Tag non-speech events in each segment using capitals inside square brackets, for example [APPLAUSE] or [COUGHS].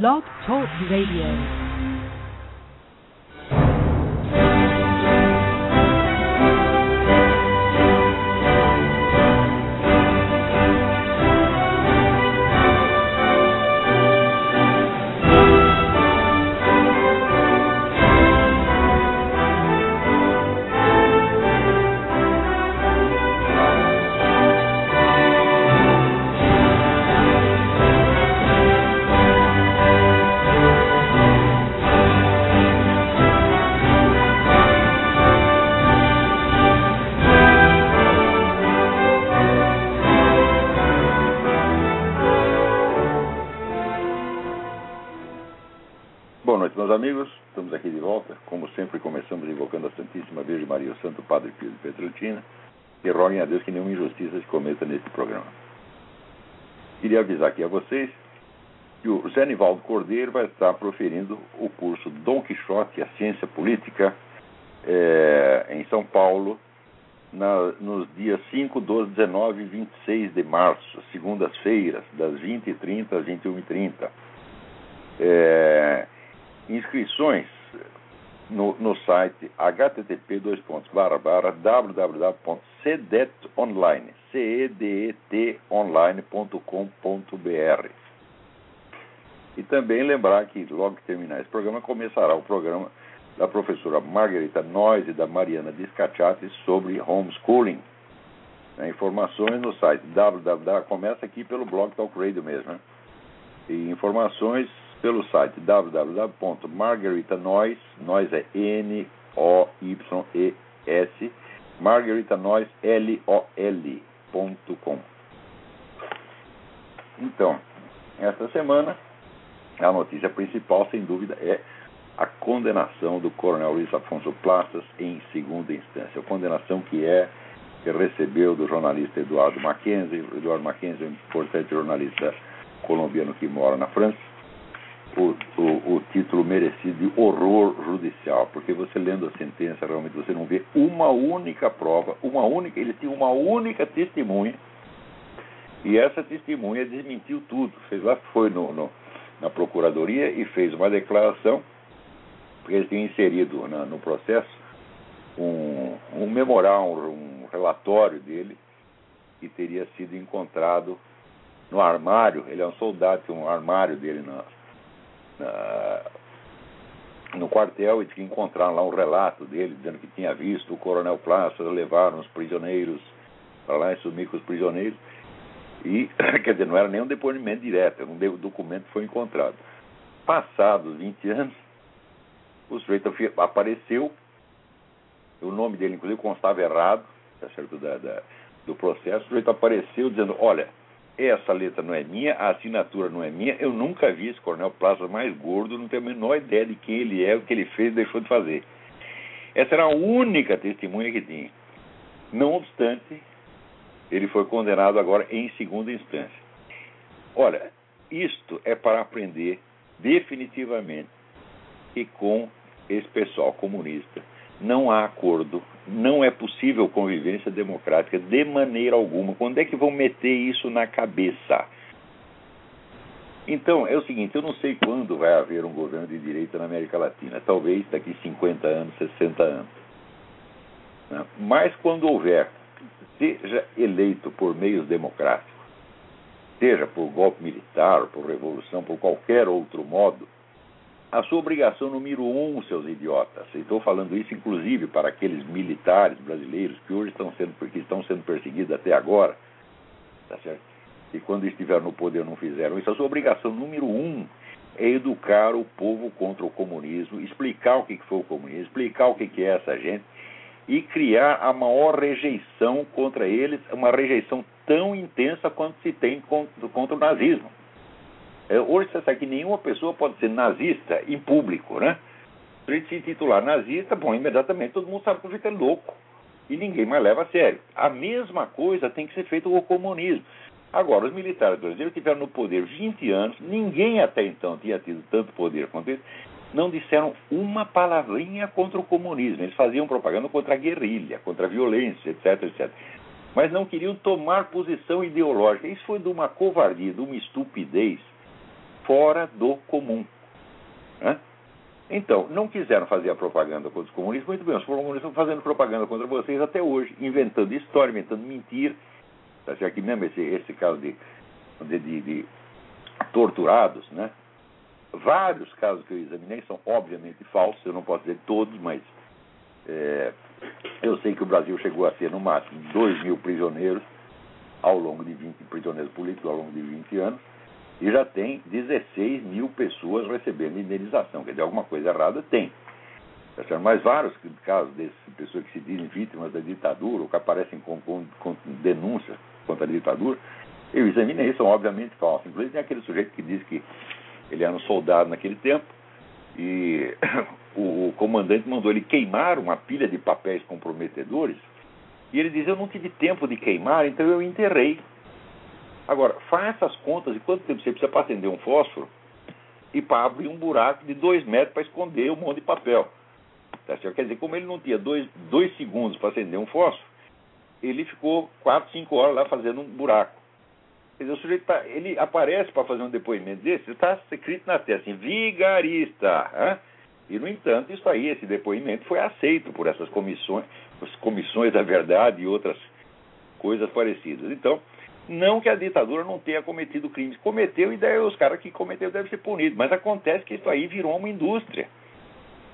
Blog Talk Radio. Avisar aqui a vocês que o Zé Nivaldo Cordeiro vai estar proferindo o curso Dom Quixote e a Ciência Política é, em São Paulo na, nos dias 5, 12, 19 e 26 de março, segundas-feiras, das 20h30 às 21h30. É, inscrições no, no site http www.cedetonline. E também lembrar que logo que terminar esse programa começará o programa da professora Margarita Nois e da Mariana Discachati sobre homeschooling. Informações no site www. Começa aqui pelo blog Talk Radio mesmo. Né? E informações pelo site www.margaritanois, nós é N-O-Y-E-S, margaritanois, L-O-L.com. Então, esta semana, a notícia principal, sem dúvida, é a condenação do coronel Luiz Afonso Plaças em segunda instância. A condenação que é que recebeu do jornalista Eduardo Mackenzie. Eduardo Mackenzie é um importante jornalista colombiano que mora na França o, o, o, título merecido de horror judicial, porque você lendo a sentença realmente você não vê uma única prova, uma única, ele tinha uma única testemunha e essa testemunha desmentiu tudo. Fez lá, foi no, no, na procuradoria e fez uma declaração, porque eles tinham inserido na, no processo um, um memorial, um, um relatório dele que teria sido encontrado no armário. Ele é um soldado, tem um armário dele na no quartel e que encontraram lá um relato dele dizendo que tinha visto o coronel Plaça levar os prisioneiros para lá e sumir com os prisioneiros. E, [CLEARS THROAT] quer dizer, não era nem um depoimento direto, um documento que foi encontrado. Passados 20 anos, o sujeito apareceu, o nome dele, inclusive, constava errado, tá certo, da, da, do processo, o sujeito apareceu dizendo, olha, essa letra não é minha, a assinatura não é minha, eu nunca vi esse Coronel Plaza mais gordo, não tenho a menor ideia de quem ele é, o que ele fez, deixou de fazer. Essa era a única testemunha que tinha. Não obstante, ele foi condenado agora em segunda instância. Olha, isto é para aprender definitivamente que com esse pessoal comunista não há acordo, não é possível convivência democrática de maneira alguma. Quando é que vão meter isso na cabeça? Então, é o seguinte: eu não sei quando vai haver um governo de direita na América Latina, talvez daqui 50 anos, 60 anos. Né? Mas quando houver, seja eleito por meios democráticos, seja por golpe militar, por revolução, por qualquer outro modo, a sua obrigação número um, seus idiotas, estou falando isso inclusive para aqueles militares brasileiros que hoje estão sendo, que estão sendo perseguidos até agora, tá certo? E quando estiveram no poder não fizeram isso, a sua obrigação número um é educar o povo contra o comunismo, explicar o que foi o comunismo, explicar o que é essa gente e criar a maior rejeição contra eles, uma rejeição tão intensa quanto se tem contra o nazismo. É, hoje você sabe que nenhuma pessoa pode ser nazista em público, né? Se ele se titular nazista, bom, imediatamente todo mundo sabe que o sujeito é louco. E ninguém mais leva a sério. A mesma coisa tem que ser feita com o comunismo. Agora, os militares brasileiros tiveram no poder 20 anos, ninguém até então tinha tido tanto poder quanto eles, não disseram uma palavrinha contra o comunismo. Eles faziam propaganda contra a guerrilha, contra a violência, etc, etc. Mas não queriam tomar posição ideológica. Isso foi de uma covardia, de uma estupidez fora do comum. Né? Então, não quiseram fazer a propaganda contra os comunistas, muito bem, os comunistas estão fazendo propaganda contra vocês até hoje, inventando história, inventando mentira. Tá certo? Aqui mesmo esse, esse caso de, de, de, de torturados, né? Vários casos que eu examinei são obviamente falsos, eu não posso dizer todos, mas é, eu sei que o Brasil chegou a ser no máximo 2 mil prisioneiros ao longo de 20 prisioneiros políticos ao longo de 20 anos e já tem 16 mil pessoas recebendo indenização. Quer dizer, alguma coisa errada tem. Tá Mas vários casos dessas pessoas que se dizem vítimas da ditadura ou que aparecem com, com, com denúncias contra a ditadura, eu examinei, são obviamente falsos. Inclusive tem aquele sujeito que diz que ele era um soldado naquele tempo e [COUGHS] o, o comandante mandou ele queimar uma pilha de papéis comprometedores e ele diz, eu não tive tempo de queimar, então eu enterrei. Agora, faça as contas de quanto tempo você precisa para acender um fósforo e para abrir um buraco de dois metros para esconder um monte de papel. Tá certo? Quer dizer, como ele não tinha dois, dois segundos para acender um fósforo, ele ficou quatro, cinco horas lá fazendo um buraco. Quer dizer, o sujeito tá, ele aparece para fazer um depoimento desse, está escrito na testa assim, vigarista. Hein? E, no entanto, isso aí, esse depoimento foi aceito por essas comissões, as comissões da verdade e outras coisas parecidas. Então, não que a ditadura não tenha cometido crimes. Cometeu e daí os caras que cometeram devem ser punidos. Mas acontece que isso aí virou uma indústria.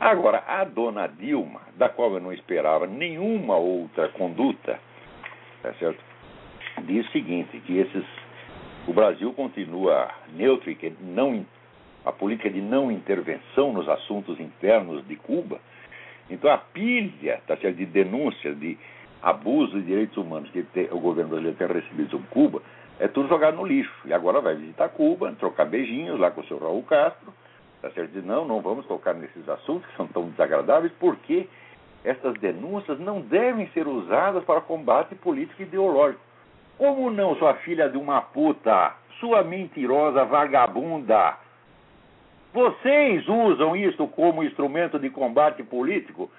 Agora, a dona Dilma, da qual eu não esperava nenhuma outra conduta, tá certo? diz o seguinte, que esses, o Brasil continua neutro e que não, a política de não intervenção nos assuntos internos de Cuba. Então, a pilha tá certo, de denúncias de abuso de direitos humanos que o governo brasileiro tem recebido sobre Cuba, é tudo jogado no lixo. E agora vai visitar Cuba, trocar beijinhos lá com o senhor Raul Castro, tá certo? Diz, não, não vamos tocar nesses assuntos que são tão desagradáveis, porque essas denúncias não devem ser usadas para combate político e ideológico. Como não, sua filha de uma puta, sua mentirosa vagabunda? Vocês usam isso como instrumento de combate político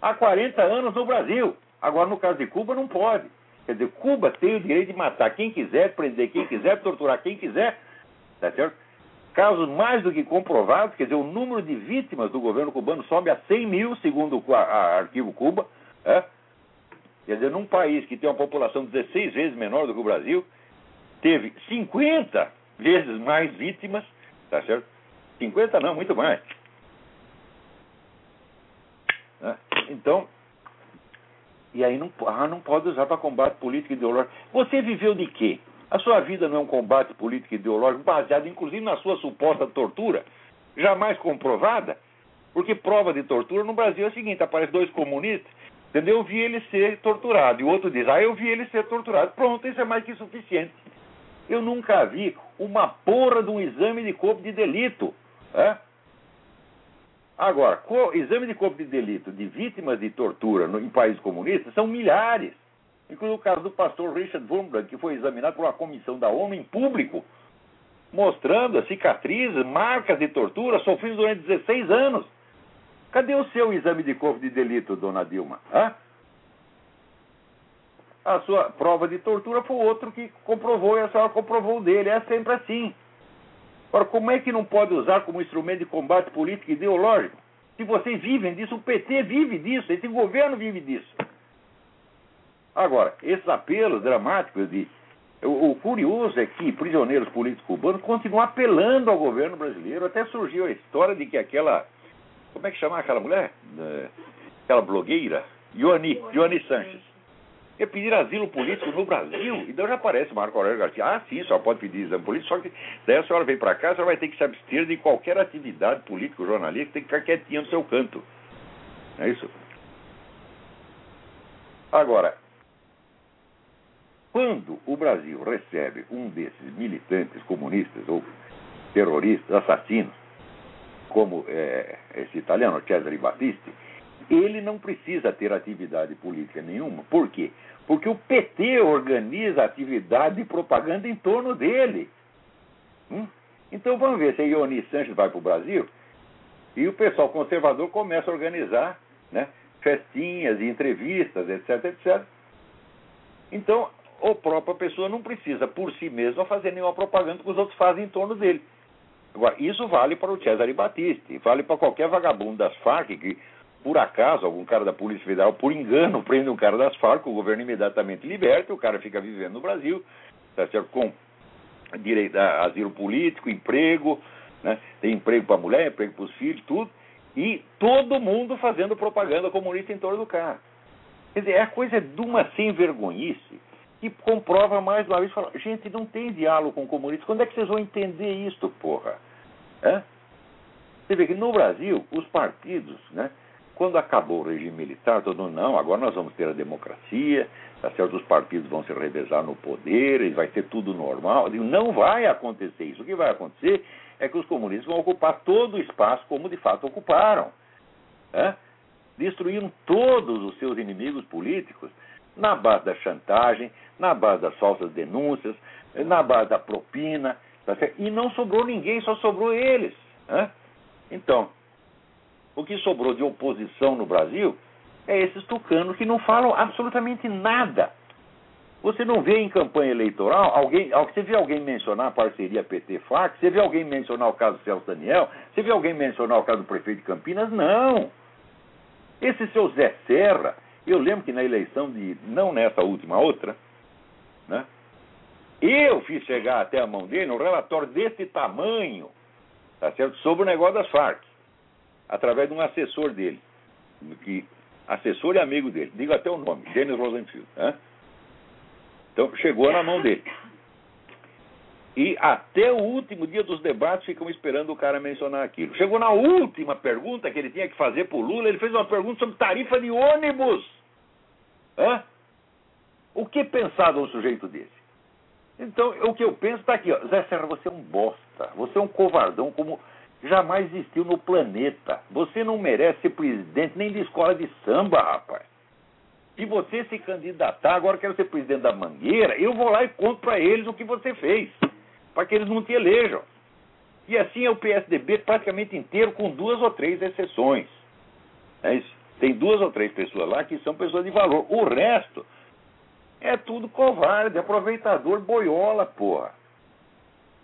há 40 anos no Brasil. Agora, no caso de Cuba, não pode. Quer dizer, Cuba tem o direito de matar quem quiser, prender quem quiser, torturar quem quiser. Tá certo? Casos mais do que comprovados, quer dizer, o número de vítimas do governo cubano sobe a 100 mil, segundo o arquivo Cuba. É? Quer dizer, num país que tem uma população 16 vezes menor do que o Brasil, teve 50 vezes mais vítimas, tá certo? 50 não, muito mais. É? Então, e aí não, ah, não pode usar para combate político e ideológico. Você viveu de quê? A sua vida não é um combate político e ideológico baseado inclusive na sua suposta tortura, jamais comprovada? Porque prova de tortura no Brasil é o seguinte: aparece dois comunistas, entendeu? Eu vi ele ser torturado, e o outro diz, ah, eu vi ele ser torturado. Pronto, isso é mais que suficiente. Eu nunca vi uma porra de um exame de corpo de delito. É? Agora, exame de corpo de delito de vítimas de tortura no, em países comunistas são milhares. Inclusive o caso do pastor Richard Wurmbrand, que foi examinado por uma comissão da ONU em público, mostrando cicatrizes, marcas de tortura sofridas durante 16 anos. Cadê o seu exame de corpo de delito, dona Dilma? Hã? A sua prova de tortura foi outro que comprovou e a senhora comprovou dele. É sempre assim. Agora, como é que não pode usar como instrumento de combate político e ideológico? Se vocês vivem disso, o PT vive disso, esse governo vive disso. Agora, esses apelos dramáticos de. O, o curioso é que prisioneiros políticos cubanos continuam apelando ao governo brasileiro. Até surgiu a história de que aquela. Como é que chama aquela mulher? Aquela blogueira? Ioani, Ioani Sanches é pedir asilo político no Brasil. Então já aparece Marco Aurélio Garcia. Ah, sim, só pode pedir exame político, só que daí a senhora vem para cá, a senhora vai ter que se abster de qualquer atividade político jornalística, tem que ficar quietinha no seu canto. É isso? Agora, quando o Brasil recebe um desses militantes comunistas ou terroristas, assassinos, como é, esse italiano Cesare Battisti, ele não precisa ter atividade política nenhuma. Por quê? Porque o PT organiza atividade de propaganda em torno dele. Hum? Então vamos ver se a Ioni Sanches vai para o Brasil e o pessoal conservador começa a organizar né, festinhas e entrevistas, etc, etc. Então, a própria pessoa não precisa, por si mesma, fazer nenhuma propaganda que os outros fazem em torno dele. Agora, isso vale para o Cesare Battisti, vale para qualquer vagabundo das Farc que, por acaso, algum cara da Polícia Federal, por engano, [LAUGHS] prende um cara das Farc, o governo imediatamente liberta, o cara fica vivendo no Brasil, tá certo? com direito a asilo político, emprego, né? tem emprego para a mulher, emprego para os filhos, tudo, e todo mundo fazendo propaganda comunista em torno do cara. Quer dizer, é a coisa de uma sem vergonhice que comprova mais uma vez, fala, gente, não tem diálogo com comunistas, quando é que vocês vão entender isso, porra? É? Você vê que no Brasil, os partidos, né, quando acabou o regime militar, todo mundo, não, agora nós vamos ter a democracia, tá certo? os partidos vão se revezar no poder, e vai ter tudo normal. Digo, não vai acontecer isso. O que vai acontecer é que os comunistas vão ocupar todo o espaço como de fato ocuparam. É? Destruíram todos os seus inimigos políticos na base da chantagem, na base das falsas denúncias, na base da propina, tá e não sobrou ninguém, só sobrou eles. Né? Então, o que sobrou de oposição no Brasil é esses tucanos que não falam absolutamente nada. Você não vê em campanha eleitoral alguém, você vê alguém mencionar a parceria PT-FAC, você vê alguém mencionar o caso do Celso Daniel, você vê alguém mencionar o caso do prefeito de Campinas? Não. Esse seu Zé Serra, eu lembro que na eleição de, não nessa última, outra, né? Eu fiz chegar até a mão dele um relatório desse tamanho, tá certo? Sobre o negócio das Farc, através de um assessor dele, que assessor e amigo dele, digo até o nome, Denis Rosenfield. Né? Então chegou na mão dele. E até o último dia dos debates ficam esperando o cara mencionar aquilo. Chegou na última pergunta que ele tinha que fazer para o Lula, ele fez uma pergunta sobre tarifa de ônibus. Hã? O que pensar de um sujeito desse? Então, o que eu penso está aqui, ó. Zé Serra, você é um bosta. Você é um covardão como jamais existiu no planeta. Você não merece ser presidente nem de escola de samba, rapaz. Se você se candidatar, agora quero ser presidente da Mangueira, eu vou lá e conto para eles o que você fez, para que eles não te elejam. E assim é o PSDB praticamente inteiro, com duas ou três exceções. É. Tem duas ou três pessoas lá que são pessoas de valor. O resto é tudo covarde, aproveitador, boiola, porra.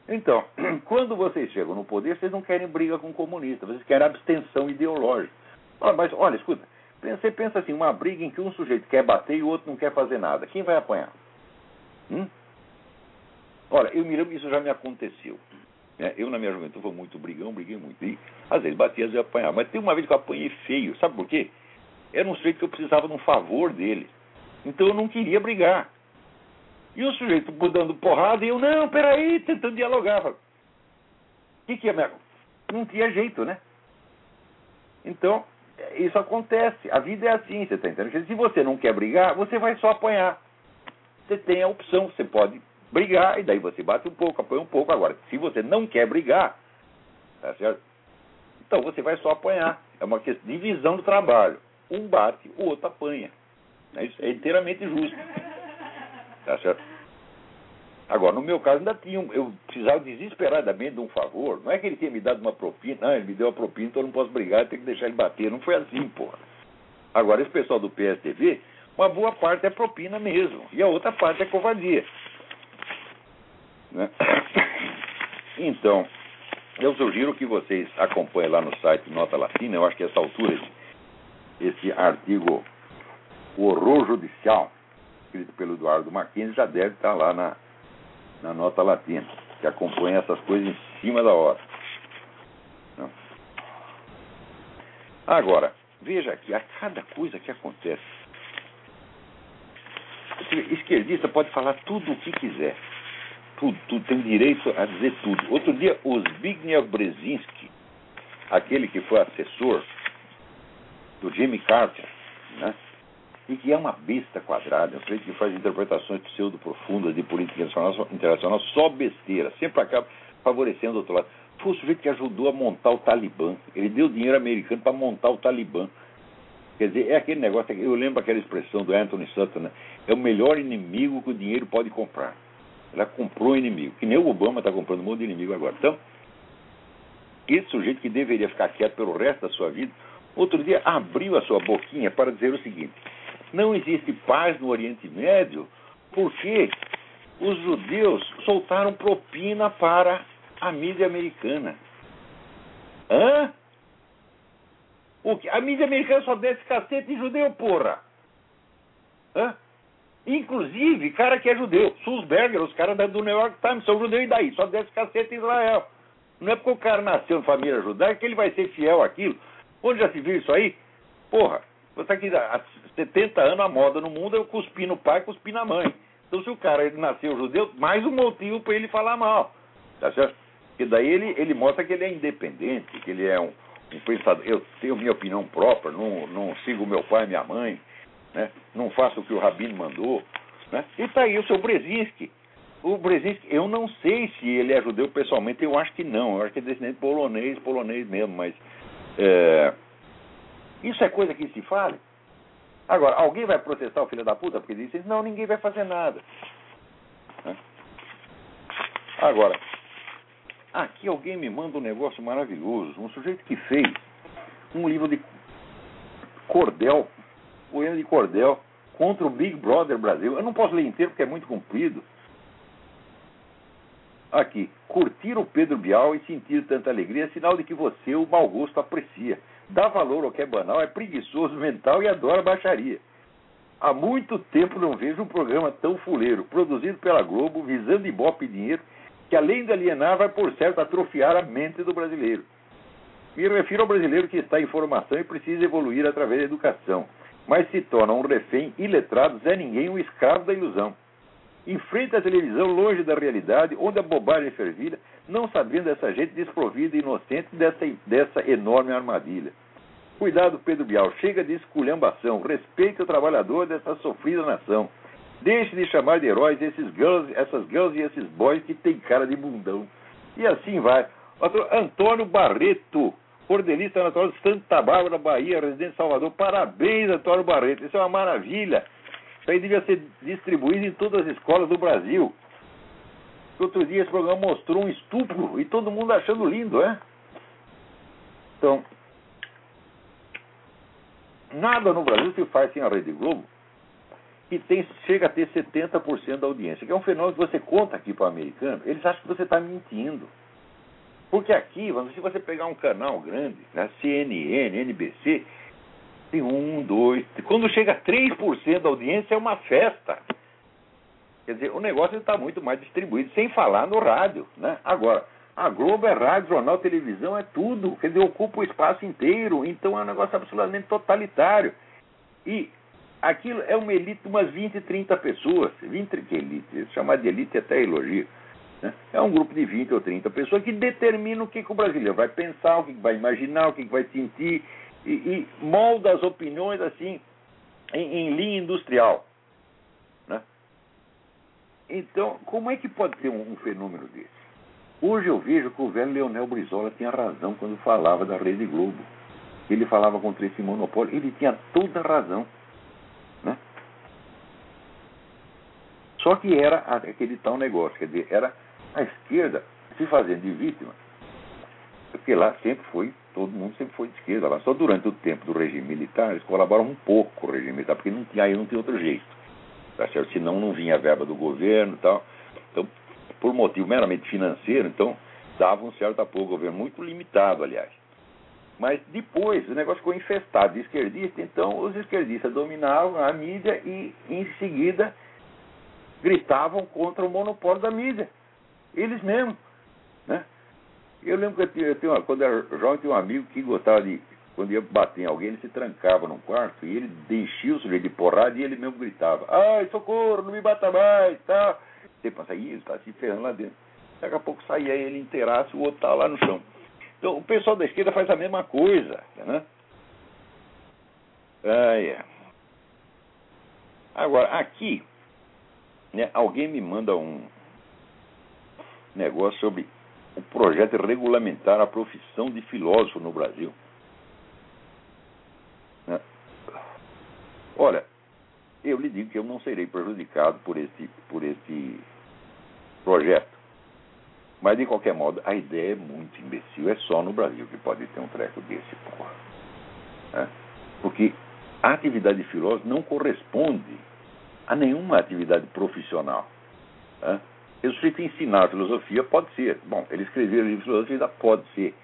Então, [CLEARS THROAT] quando vocês chegam no poder, vocês não querem briga com o comunista, vocês querem abstenção ideológica. mas olha, escuta, você pensa assim, uma briga em que um sujeito quer bater e o outro não quer fazer nada. Quem vai apanhar? Hum? Olha, eu me lembro isso já me aconteceu. Né? Eu, na minha juventude, fui muito brigão, briguei muito. E, às vezes batia, às vezes apanhava. Mas tem uma vez que eu apanhei feio. Sabe por quê? Era um sujeito que eu precisava de um favor dele. Então eu não queria brigar. E o sujeito dando porrada e eu, não, peraí, tentando dialogar. O que, que é minha. Não tinha jeito, né? Então, isso acontece. A vida é assim, você está entendendo? Se você não quer brigar, você vai só apanhar. Você tem a opção, você pode brigar, e daí você bate um pouco, apanha um pouco. Agora, se você não quer brigar, tá certo? Então você vai só apanhar. É uma questão de divisão do trabalho. Um bate, o outro apanha. É isso é inteiramente justo. Tá certo? Agora, no meu caso, ainda tinha. Eu precisava desesperadamente de um favor. Não é que ele tinha me dado uma propina, não, ele me deu uma propina, então eu não posso brigar, tenho que deixar ele bater. Não foi assim, porra. Agora, esse pessoal do PSDB, uma boa parte é propina mesmo, e a outra parte é covardia. Né? [COUGHS] Então, eu sugiro que vocês acompanhem lá no site Nota Latina, eu acho que essa altura esse, esse artigo O Horror Judicial, escrito pelo Eduardo Mackenzie, já deve estar lá na, na Nota Latina, que acompanha essas coisas em cima da hora. Não. Agora, veja aqui, a cada coisa que acontece, esquerdista pode falar tudo o que quiser tudo, tudo, tem direito a dizer tudo. Outro dia, o Zbigniew Brzezinski, aquele que foi assessor do Jimmy Carter, né? E que é uma besta quadrada, um que faz interpretações pseudo-profundas de política internacional, só besteira, sempre acaba favorecendo o outro lado. Foi o sujeito que ajudou a montar o Talibã. Ele deu dinheiro americano para montar o Talibã. Quer dizer, é aquele negócio, eu lembro aquela expressão do Anthony Sutton, né? é o melhor inimigo que o dinheiro pode comprar. Ela comprou inimigo, que nem o Obama está comprando um monte de inimigo agora. Então, esse sujeito que deveria ficar quieto pelo resto da sua vida, outro dia abriu a sua boquinha para dizer o seguinte: não existe paz no Oriente Médio porque os judeus soltaram propina para a mídia americana. Hã? O que? A mídia americana só desce cacete em judeu, porra. Hã? Inclusive, cara que é judeu. Sulzberger, os caras do New York Times são judeus e daí? Só desce cacete em Israel. Não é porque o cara nasceu em família judaica que ele vai ser fiel àquilo. Onde já se viu isso aí? Porra, você tá aqui há 70 anos a moda no mundo é cuspir no pai, cuspir na mãe. Então se o cara ele nasceu judeu, mais um motivo para ele falar mal. Tá certo? Porque daí ele, ele mostra que ele é independente, que ele é um, um pensador. Eu tenho minha opinião própria, não, não sigo meu pai minha mãe, né? não faço o que o Rabino mandou. Né? E tá aí o seu Brzezinski. O Brzezinski, eu não sei se ele é judeu pessoalmente, eu acho que não. Eu acho que é descendente polonês, polonês mesmo, mas. É, isso é coisa que se fale. Agora, alguém vai processar o filho da puta porque disse, não, ninguém vai fazer nada. Né? Agora, aqui alguém me manda um negócio maravilhoso. Um sujeito que fez um livro de cordel, poema de cordel, contra o Big Brother Brasil. Eu não posso ler inteiro porque é muito comprido. Aqui, curtir o Pedro Bial e sentir tanta alegria é sinal de que você, o mau gosto, aprecia. Dá valor ao que é banal, é preguiçoso mental e adora baixaria. Há muito tempo não vejo um programa tão fuleiro, produzido pela Globo, visando ibope e dinheiro, que além de alienar, vai por certo atrofiar a mente do brasileiro. Me refiro ao brasileiro que está em formação e precisa evoluir através da educação, mas se torna um refém iletrado, Zé Ninguém, um escravo da ilusão. Enfrenta a televisão longe da realidade, onde a bobagem fervilha, não sabendo essa gente desprovida e inocente dessa, dessa enorme armadilha. Cuidado, Pedro Bial, chega de esculhambação, respeite o trabalhador dessa sofrida nação. Deixe de chamar de heróis esses girls, essas girls e esses boys que têm cara de bundão. E assim vai. Antônio Barreto, cordelista natural de Santa Bárbara, Bahia, residente de Salvador. Parabéns, Antônio Barreto. Isso é uma maravilha. Isso aí devia ser distribuído em todas as escolas do Brasil. Outro dia esse programa mostrou um estupro e todo mundo achando lindo, é? Então, nada no Brasil se faz sem a Rede Globo que tem, chega a ter 70% da audiência, que é um fenômeno que você conta aqui para o americano, eles acham que você está mentindo. Porque aqui, se você pegar um canal grande, né, CNN, NBC, tem um, dois. Quando chega a 3% da audiência, é uma festa. Quer dizer, o negócio está muito mais distribuído, sem falar no rádio. Né? Agora, a Globo é rádio, jornal, televisão, é tudo. Quer dizer, ocupa o espaço inteiro. Então é um negócio absolutamente totalitário. E aquilo é uma elite, umas 20, 30 pessoas. 20, que elite? Chamar de elite é até elogio. Né? É um grupo de 20 ou 30 pessoas que determina o que, que o brasileiro vai pensar, o que, que vai imaginar, o que, que vai sentir e, e molda as opiniões assim em, em linha industrial. Né? Então, como é que pode ter um, um, fenômeno desse? Hoje eu vejo que o velho Leonel Brizola tinha razão quando falava da Rede Globo. Ele falava contra esse monopólio, ele tinha toda a razão. Né? Só que era aquele tal negócio, quer dizer, era a esquerda se fazendo de vítima, porque lá sempre foi todo mundo sempre foi de esquerda lá. Só durante o tempo do regime militar eles colaboraram um pouco com o regime militar, porque não tinha, aí não tinha outro jeito. Tá certo? Senão não vinha a verba do governo e tal. Então, por motivo meramente financeiro, então dava um certo apoio ao governo, muito limitado, aliás. Mas depois o negócio ficou infestado de esquerdista, então os esquerdistas dominavam a mídia e em seguida gritavam contra o monopólio da mídia. Eles mesmos. Né? Eu lembro que eu tinha, eu tinha uma, quando era jovem, tinha um amigo que gostava de. Quando ia bater em alguém, ele se trancava num quarto e ele enchia o sujeito de porrada e ele mesmo gritava: Ai, socorro, não me bata mais, tá? Você pensa, ih, ele está se ferrando lá dentro. Daqui a pouco saía ele inteiraço, o outro estava lá no chão. Então, o pessoal da esquerda faz a mesma coisa, né? Ah, é. Agora, aqui, né, alguém me manda um negócio sobre o projeto é regulamentar a profissão de filósofo no Brasil. Né? Olha, eu lhe digo que eu não serei prejudicado por esse, por esse projeto. Mas, de qualquer modo, a ideia é muito imbecil. É só no Brasil que pode ter um treco desse, porra. Né? Porque a atividade de filósofo não corresponde a nenhuma atividade profissional. Né? o sujeito ensinar filosofia pode ser. Bom, ele escrever livro de filosofia pode ser.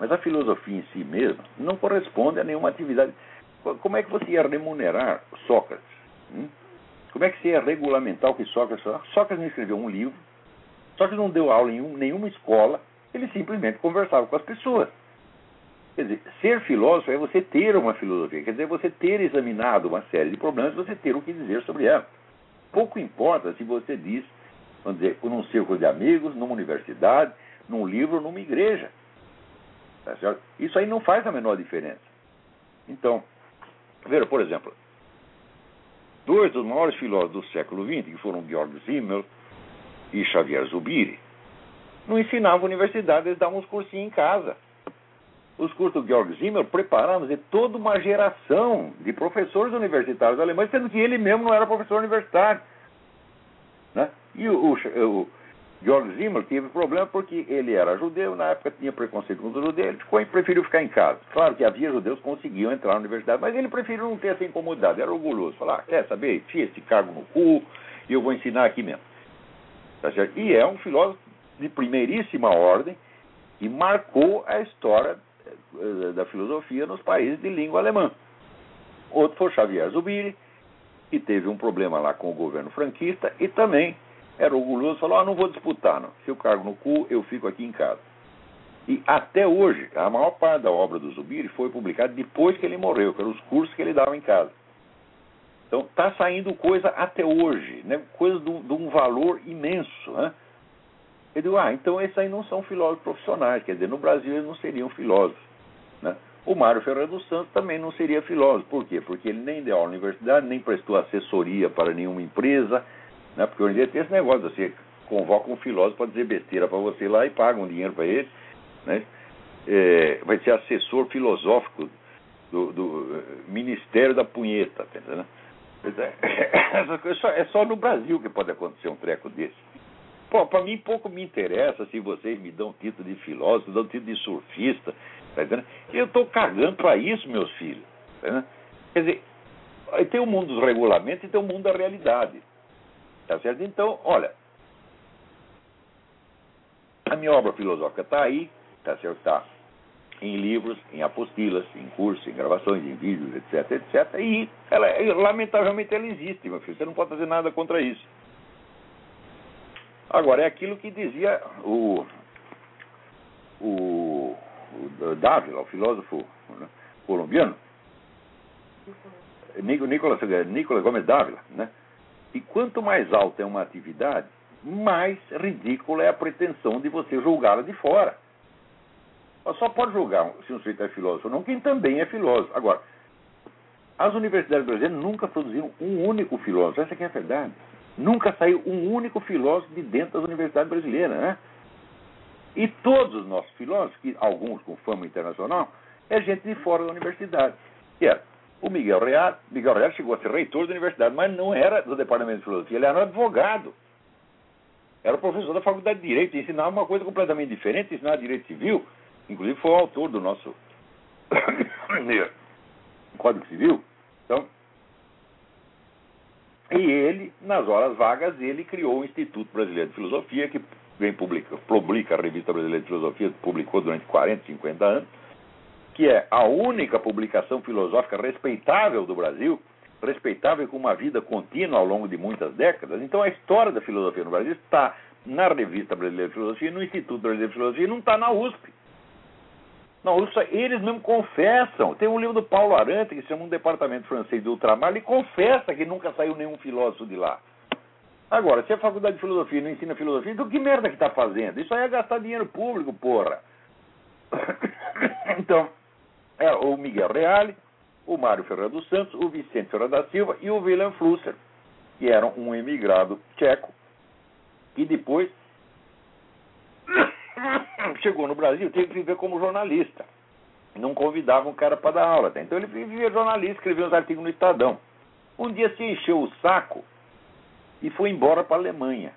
Mas a filosofia em si mesma não corresponde a nenhuma atividade. Como é que você ia remunerar Sócrates? Hum? Como é que você ia regulamentar o que Sócrates? Sócrates não escreveu um livro, Sócrates não deu aula em nenhuma escola, ele simplesmente conversava com as pessoas. Quer dizer, ser filósofo é você ter uma filosofia, quer dizer, você ter examinado uma série de problemas, você ter o que dizer sobre ela. Pouco importa se você diz, vamos dizer, num círculo de amigos, numa universidade, num livro, numa igreja. Tá Isso aí não faz a menor diferença. Então, veja, por exemplo, dois dos maiores filósofos do século XX, que foram Georg Simmel e Xavier Zubiri, não ensinavam universidade, eles davam uns cursinhos em casa. Os cursos do Georg Simmel prepararam toda uma geração de professores universitários alemães, sendo que ele mesmo não era professor universitário. Né? E o, o, o Georg Simmel teve problema porque ele era judeu, na época tinha preconceito contra o judeu, ele preferiu ficar em casa. Claro que havia judeus que conseguiam entrar na universidade, mas ele preferiu não ter essa incomodidade, era orgulhoso. Falar, ah, quer saber, tinha esse cargo no cu e eu vou ensinar aqui mesmo. Tá e é um filósofo de primeiríssima ordem e marcou a história eh, da filosofia nos países de língua alemã. Outro foi Xavier Zubiri, que teve um problema lá com o governo franquista e também era orgulhoso, falou: ah, não vou disputar, não. Se eu cargo no cu, eu fico aqui em casa. E até hoje, a maior parte da obra do Zubiri foi publicada depois que ele morreu, que eram os cursos que ele dava em casa. Então, está saindo coisa até hoje, né? coisa de um valor imenso. Né? Eu digo, ah, então esses aí não são filósofos profissionais, quer dizer, no Brasil eles não seriam filósofos. Né? O Mário Ferreira dos Santos também não seria filósofo. Por quê? Porque ele nem deu na universidade, nem prestou assessoria para nenhuma empresa, né? porque hoje em dia tem esse negócio, você convoca um filósofo para dizer besteira para você lá e paga um dinheiro para ele. Né? É, vai ser assessor filosófico do, do, Ministério da Punheta, tá entendeu? É, [COUGHS] é, só, é só no Brasil que pode acontecer um treco desse. Para mim pouco me interessa se vocês me dão título de filósofo, dão título de surfista, tá? Eu estou cagando para isso, meus filhos. Tá Quer dizer, tem o mundo dos regulamentos e tem o mundo da realidade. Tá certo? Então, olha, a minha obra filosófica está aí, tá certo? Está em livros, em apostilas, em cursos, em gravações, em vídeos, etc, etc. E ela, lamentavelmente ela existe, meu filho. Você não pode fazer nada contra isso. Agora, é aquilo que dizia o, o, o Dávila, o filósofo né, colombiano, Nicolas, Nicolas Gomes Dávila, né? E quanto mais alta é uma atividade, mais ridícula é a pretensão de você julgá-la de fora. Só pode julgar se um sujeito é filósofo ou não, quem também é filósofo. Agora, as universidades brasileiras nunca produziram um único filósofo. Essa é a verdade. Nunca saiu um único filósofo de dentro das universidades brasileiras, né? E todos os nossos filósofos, que alguns com fama internacional, é gente de fora da universidade. Que era o Miguel Real. Miguel Real chegou a ser reitor da universidade, mas não era do departamento de filosofia, ele era um advogado. Era professor da faculdade de Direito, ensinava uma coisa completamente diferente, ensinava Direito Civil. Inclusive foi o autor do nosso [COUGHS] Código Civil. Então, e ele, nas horas vagas, ele criou o Instituto Brasileiro de Filosofia, que vem publica, publica a Revista Brasileira de Filosofia, publicou durante 40, 50 anos, que é a única publicação filosófica respeitável do Brasil, respeitável com uma vida contínua ao longo de muitas décadas. Então a história da filosofia no Brasil está na Revista Brasileira de Filosofia, no Instituto Brasileiro de Filosofia, não está na USP. Não, isso, eles mesmo confessam. Tem um livro do Paulo Arante que se chama Um Departamento Francês do Ultramar, ele confessa que nunca saiu nenhum filósofo de lá. Agora, se a faculdade de filosofia não ensina filosofia, então que merda que está fazendo? Isso aí é gastar dinheiro público, porra. [COUGHS] então, é o Miguel Reale, o Mário Ferreira dos Santos, o Vicente Ferreira da Silva e o Wilhelm Flusser, que eram um emigrado tcheco, e depois [COUGHS] chegou no Brasil, teve que viver como jornalista. Não convidava um cara para dar aula. Tá? Então ele vivia jornalista, escrevia uns artigos no Estadão. Um dia se encheu o saco e foi embora para a Alemanha.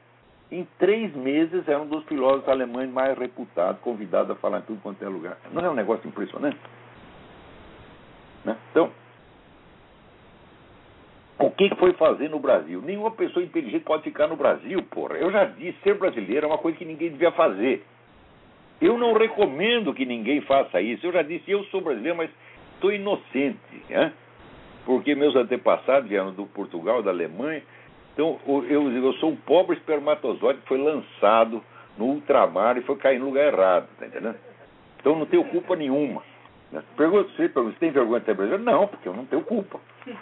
Em três meses era um dos filósofos alemães mais reputados, convidado a falar em tudo quanto é lugar. Não é um negócio impressionante? Né? Então, O que foi fazer no Brasil? Nenhuma pessoa inteligente pode ficar no Brasil, porra. Eu já disse, ser brasileiro é uma coisa que ninguém devia fazer. Eu não recomendo que ninguém faça isso. Eu já disse, eu sou brasileiro, mas estou inocente, né? porque meus antepassados vieram do Portugal, da Alemanha. Então, eu, eu sou um pobre espermatozoide que foi lançado no ultramar e foi cair no lugar errado, tá entendendo? Então, não tenho culpa nenhuma. Pergunta você, pergunta, você tem vergonha de ser brasileiro? Não, porque eu não tenho culpa. [LAUGHS]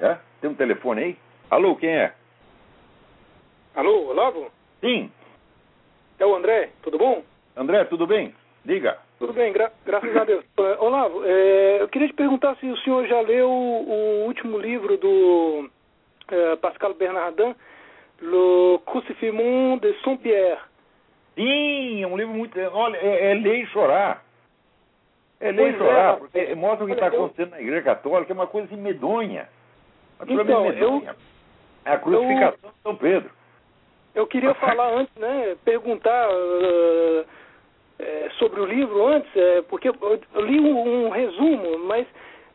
É? Tem um telefone aí? Alô, quem é? Alô, Olavo? Sim. É o André, tudo bom? André, tudo bem? Diga. Tudo bem, gra graças a Deus. Uh, [COUGHS] Olavo, é, eu queria te perguntar se o senhor já leu o, último livro do uh, Pascal Bernardin, Le Crucifixon de Saint-Pierre. Sim, é um livro muito. Olha, é, é ler e chorar. É ler e é, chorar, porque mostra o que está acontecendo na Igreja Católica, é uma coisa assim medonha. Uma coisa então, medonha. Eu, é a crucificação eu, de São Pedro. Eu queria [LAUGHS] falar antes, né? Perguntar. Uh, é, sobre o livro antes, é, porque eu, eu li um, um, resumo, mas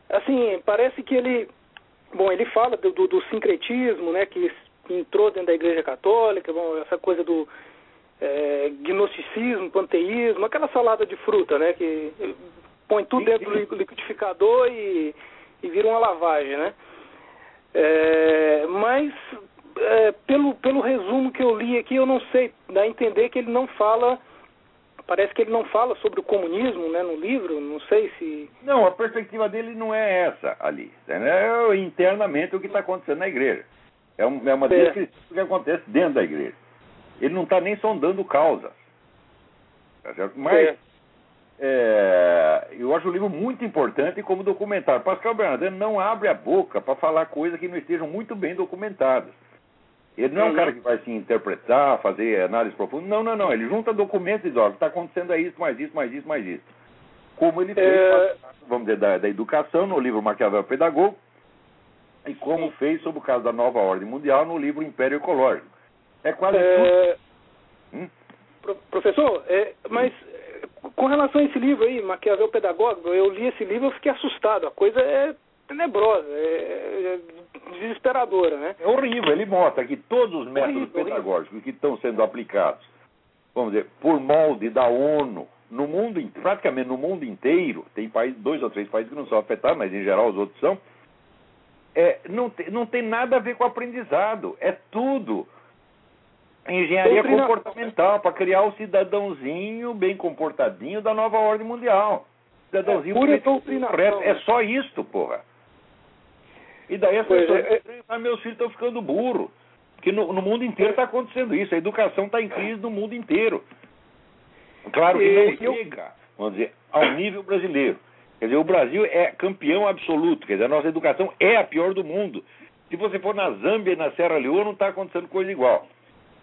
assim, parece que ele. Bom, ele fala do, do, do, sincretismo, né, que entrou dentro da Igreja Católica, bom, essa coisa do é, gnosticismo, panteísmo, aquela salada de fruta, né, que põe tudo dentro do liquidificador e, e vira uma lavagem, né. É, mas é, pelo, pelo resumo que eu li aqui, eu não sei, dá a entender que ele não fala parece que ele não fala sobre o comunismo né, no livro, não sei se. Não, a perspectiva dele não é essa ali. É internamente o que está acontecendo na igreja. É, é uma é. descrição do que acontece dentro da igreja. Ele não está nem sondando causas. Tá Mas é. É, eu acho o livro muito importante como documentário. Pascal Bernardet não abre a boca para falar coisas que não estejam muito bem documentadas. Ele não é um cara que vai se interpretar, fazer análise profunda. Não, não, não. Ele junta documentos e diz, olha, está acontecendo é isso, mais isso, mais isso, mais isso. Como ele fez, é... vamos dizer, da, da, educação no livro Maquiavel Pedagogo, e como Sim. fez sobre o caso da nova ordem mundial no livro Império Ecológico. É quase é... tudo. Hum? Pro, professor, é, mas com relação a esse livro aí, Maquiavel Pedagogo, eu li esse livro e fiquei assustado. A coisa é tenebrosa, é, é desesperadora, né? É horrível. Ele mostra que todos os métodos horrível, pedagógicos horrível. que estão sendo aplicados, vamos dizer, por molde da ONU, no mundo, praticamente no mundo inteiro, tem país, dois ou três países que não são afetados, mas em geral os outros são, é, não, tem, não tem nada a ver com aprendizado. É tudo engenharia Doutrina... comportamental para criar o cidadãozinho bem comportadinho da nova ordem mundial. Cidadãozinho é, correto. É só isto, porra. E daí as pois pessoas é, é... meus filhos estão ficando burros. Porque no, no mundo inteiro está acontecendo isso. A educação está em crise no mundo inteiro. Claro que não chega, vamos dizer, ao nível brasileiro. Quer dizer, o Brasil é campeão absoluto. Quer dizer, a nossa educação é a pior do mundo. Se você for na Zâmbia e na Serra Leoa, não está acontecendo coisa igual.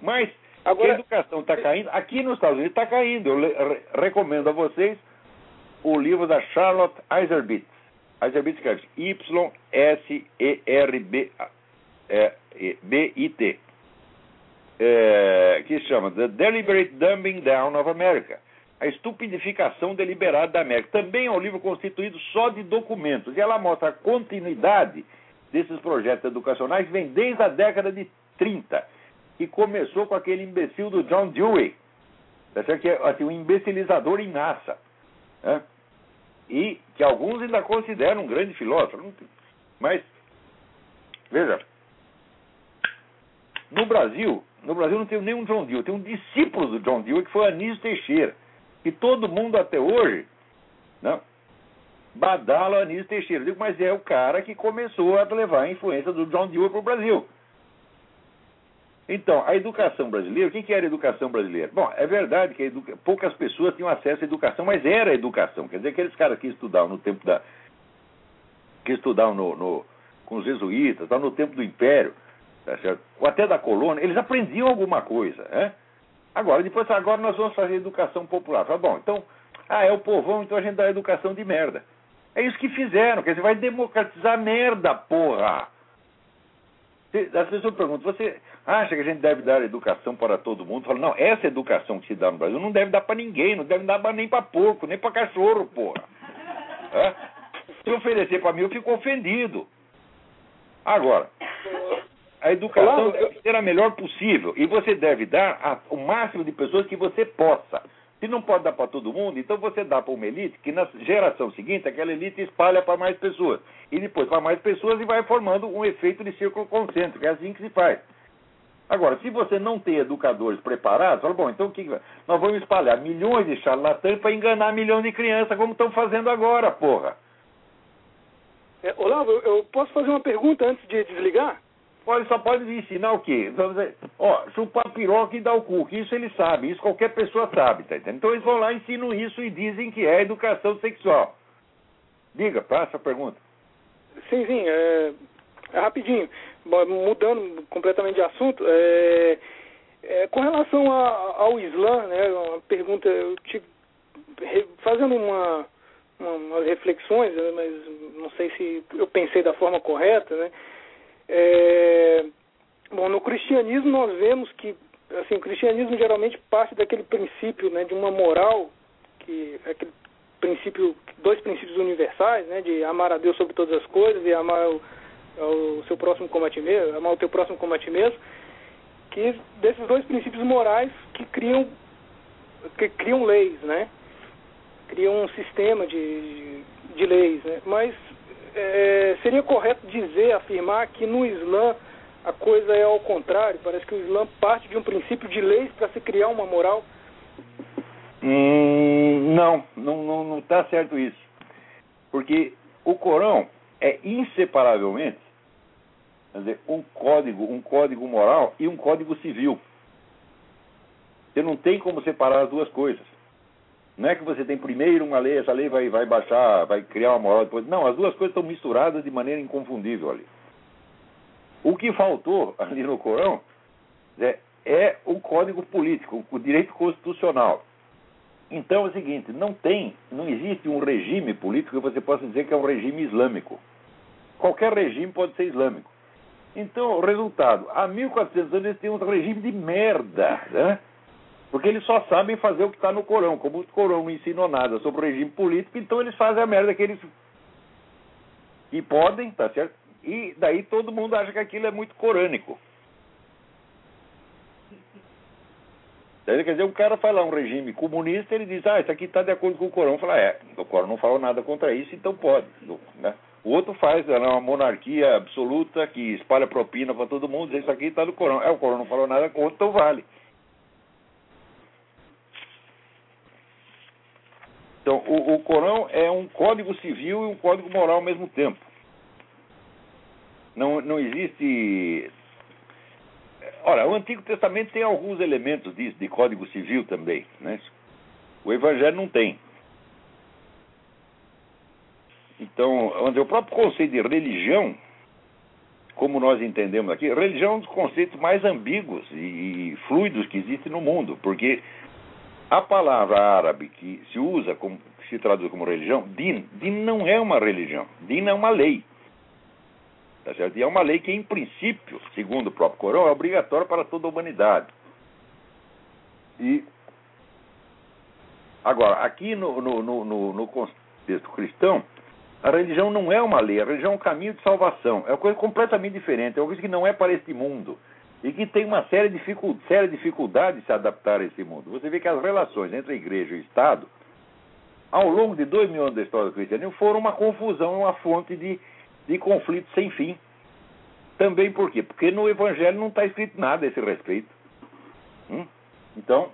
Mas Agora, a educação está caindo. Aqui nos Estados Unidos está caindo. Eu recomendo a vocês o livro da Charlotte Iserbit. Iserbit escreve Y-S-E-R-B-I-T. É, que se chama The Deliberate Dumbing Down of America. A estupidificação deliberada da América. Também é um livro constituído só de documentos. E ela mostra a continuidade desses projetos educacionais que vem desde a década de 30, que começou com aquele imbecil do John Dewey, tá que é assim, um imbecilizador em massa. Né? E que alguns ainda consideram um grande filósofo. Mas, veja, no Brasil, no Brasil não tem nenhum John Dewey, tem um discípulo do John Dewey que foi Anísio Teixeira. E todo mundo até hoje, não, badala Anísio Teixeira. Eu digo, mas é o cara que começou a levar a influência do John Dewey para o Brasil. Então, a educação brasileira, o que, era a educação brasileira? Bom, é verdade que educa... poucas pessoas tinham acesso à educação, mas era a educação. Quer dizer, aqueles caras que estudavam no tempo da. que estudavam no, no... com os jesuítas, no tempo do Império, tá certo? ou até da colônia, eles aprendiam alguma coisa. Né? Agora, depois, agora nós vamos fazer educação popular. Fala, bom, então, ah, é o povão, então a gente dá educação de merda. É isso que fizeram, quer dizer, vai democratizar merda, porra! As pessoas perguntam, você acha que a gente deve dar educação para todo mundo? Fala, não, essa educação que se dá no Brasil não deve dar para ninguém, não deve dar nem para porco, nem para cachorro, porra. É? Se oferecer para mim, eu fico ofendido. Agora, a educação deve ser a melhor possível e você deve dar a, o máximo de pessoas que você possa. Se não pode dar para todo mundo, então você dá para uma elite que na geração seguinte aquela elite espalha para mais pessoas. E depois para mais pessoas e vai formando um efeito de círculo concêntrico. É assim que se faz. Agora, se você não tem educadores preparados, fala, bom, então o que nós vamos espalhar milhões de charlatães para enganar milhões de crianças, como estão fazendo agora, porra. É, Olavo, eu posso fazer uma pergunta antes de desligar? Olha, só pode ensinar o quê? Vamos dizer, ó, chupar piroca e dar o cu, que isso ele sabe, isso qualquer pessoa sabe, tá entendendo? Então eles vão lá, ensinam isso e dizem que é educação sexual. Diga, passa a pergunta. Sim, sim, é, é rapidinho. Mudando completamente de assunto, é, é, com relação a, ao Islã, né, uma pergunta, eu te, fazendo uma, uma, umas reflexões, né, mas não sei se eu pensei da forma correta, né? É, bom, no cristianismo nós vemos que assim, o cristianismo geralmente parte daquele princípio né, de uma moral, que é aquele princípio, dois princípios universais, né, de amar a Deus sobre todas as coisas e amar o, o seu próximo como a ti mesmo, amar o teu próximo como a ti mesmo, que desses dois princípios morais que criam que criam leis, né? Criam um sistema de, de leis, né? Mas é, seria correto dizer, afirmar que no Islã a coisa é ao contrário? Parece que o Islã parte de um princípio de leis para se criar uma moral? Hum, não, não, está certo isso. Porque o Corão é inseparavelmente dizer, um código, um código moral e um código civil. Você não tem como separar as duas coisas. Não é que você tem primeiro uma lei, essa lei vai, vai baixar, vai criar uma moral depois. Não, as duas coisas estão misturadas de maneira inconfundível ali. O que faltou ali no Corão é, é o código político, o direito constitucional. Então é o seguinte, não tem, não existe um regime político que você possa dizer que é um regime islâmico. Qualquer regime pode ser islâmico. Então, resultado, há 1400 anos eles têm um regime de merda, né? Porque eles só sabem fazer o que está no Corão. Como o Corão não ensinou nada sobre o regime político, então eles fazem a merda que eles que podem, tá certo? E daí todo mundo acha que aquilo é muito corânico. Quer dizer, o cara fala um regime comunista, ele diz, ah, isso aqui está de acordo com o Corão. Fala, é, o Corão não falou nada contra isso, então pode. Né? O outro faz é uma monarquia absoluta que espalha propina para todo mundo, diz, isso aqui está no Corão. É, o Corão não falou nada contra, então vale. Então, o, o Corão é um código civil e um código moral ao mesmo tempo. Não, não existe. Ora, o Antigo Testamento tem alguns elementos disso, de código civil também. Né? O Evangelho não tem. Então, o próprio conceito de religião, como nós entendemos aqui, religião é um dos conceitos mais ambíguos e fluidos que existe no mundo, porque a palavra árabe que se usa, como, que se traduz como religião, din, din não é uma religião, din é uma lei. Tá certo? E é uma lei que, em princípio, segundo o próprio Corão, é obrigatória para toda a humanidade. E agora, aqui no, no, no, no contexto cristão, a religião não é uma lei, a religião é um caminho de salvação. É uma coisa completamente diferente, é uma coisa que não é para este mundo e que tem uma séria, dificuldade, séria dificuldade de se adaptar a esse mundo. Você vê que as relações entre a igreja e o Estado, ao longo de dois mil anos da história do cristianismo, foram uma confusão, uma fonte de, de conflito sem fim. Também por quê? Porque no Evangelho não está escrito nada a esse respeito. Hum? Então,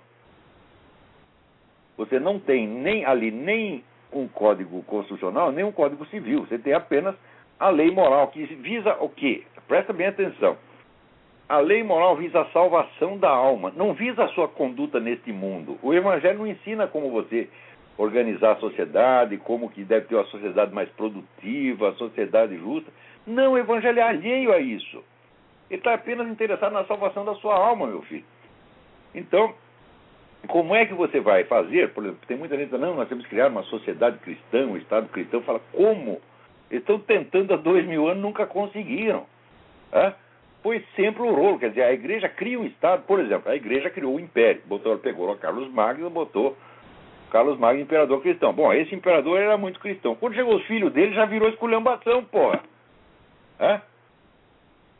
você não tem nem ali nem um código constitucional, nem um código civil. Você tem apenas a lei moral, que visa o quê? Presta bem atenção a lei moral visa a salvação da alma, não visa a sua conduta neste mundo. O Evangelho não ensina como você organizar a sociedade, como que deve ter uma sociedade mais produtiva, a sociedade justa. Não, o Evangelho é alheio a isso. Ele está apenas interessado na salvação da sua alma, meu filho. Então, como é que você vai fazer? Por exemplo, tem muita gente que não, nós temos que criar uma sociedade cristã, um Estado cristão. Fala, como? Eles estão tentando há dois mil anos, nunca conseguiram. É? Foi sempre o rolo. Quer dizer, a igreja cria um Estado, por exemplo, a igreja criou o império, botou, pegou Carlos Magno, botou Carlos Magno imperador cristão. Bom, esse imperador era muito cristão. Quando chegou os filhos dele, já virou esculhambação, porra.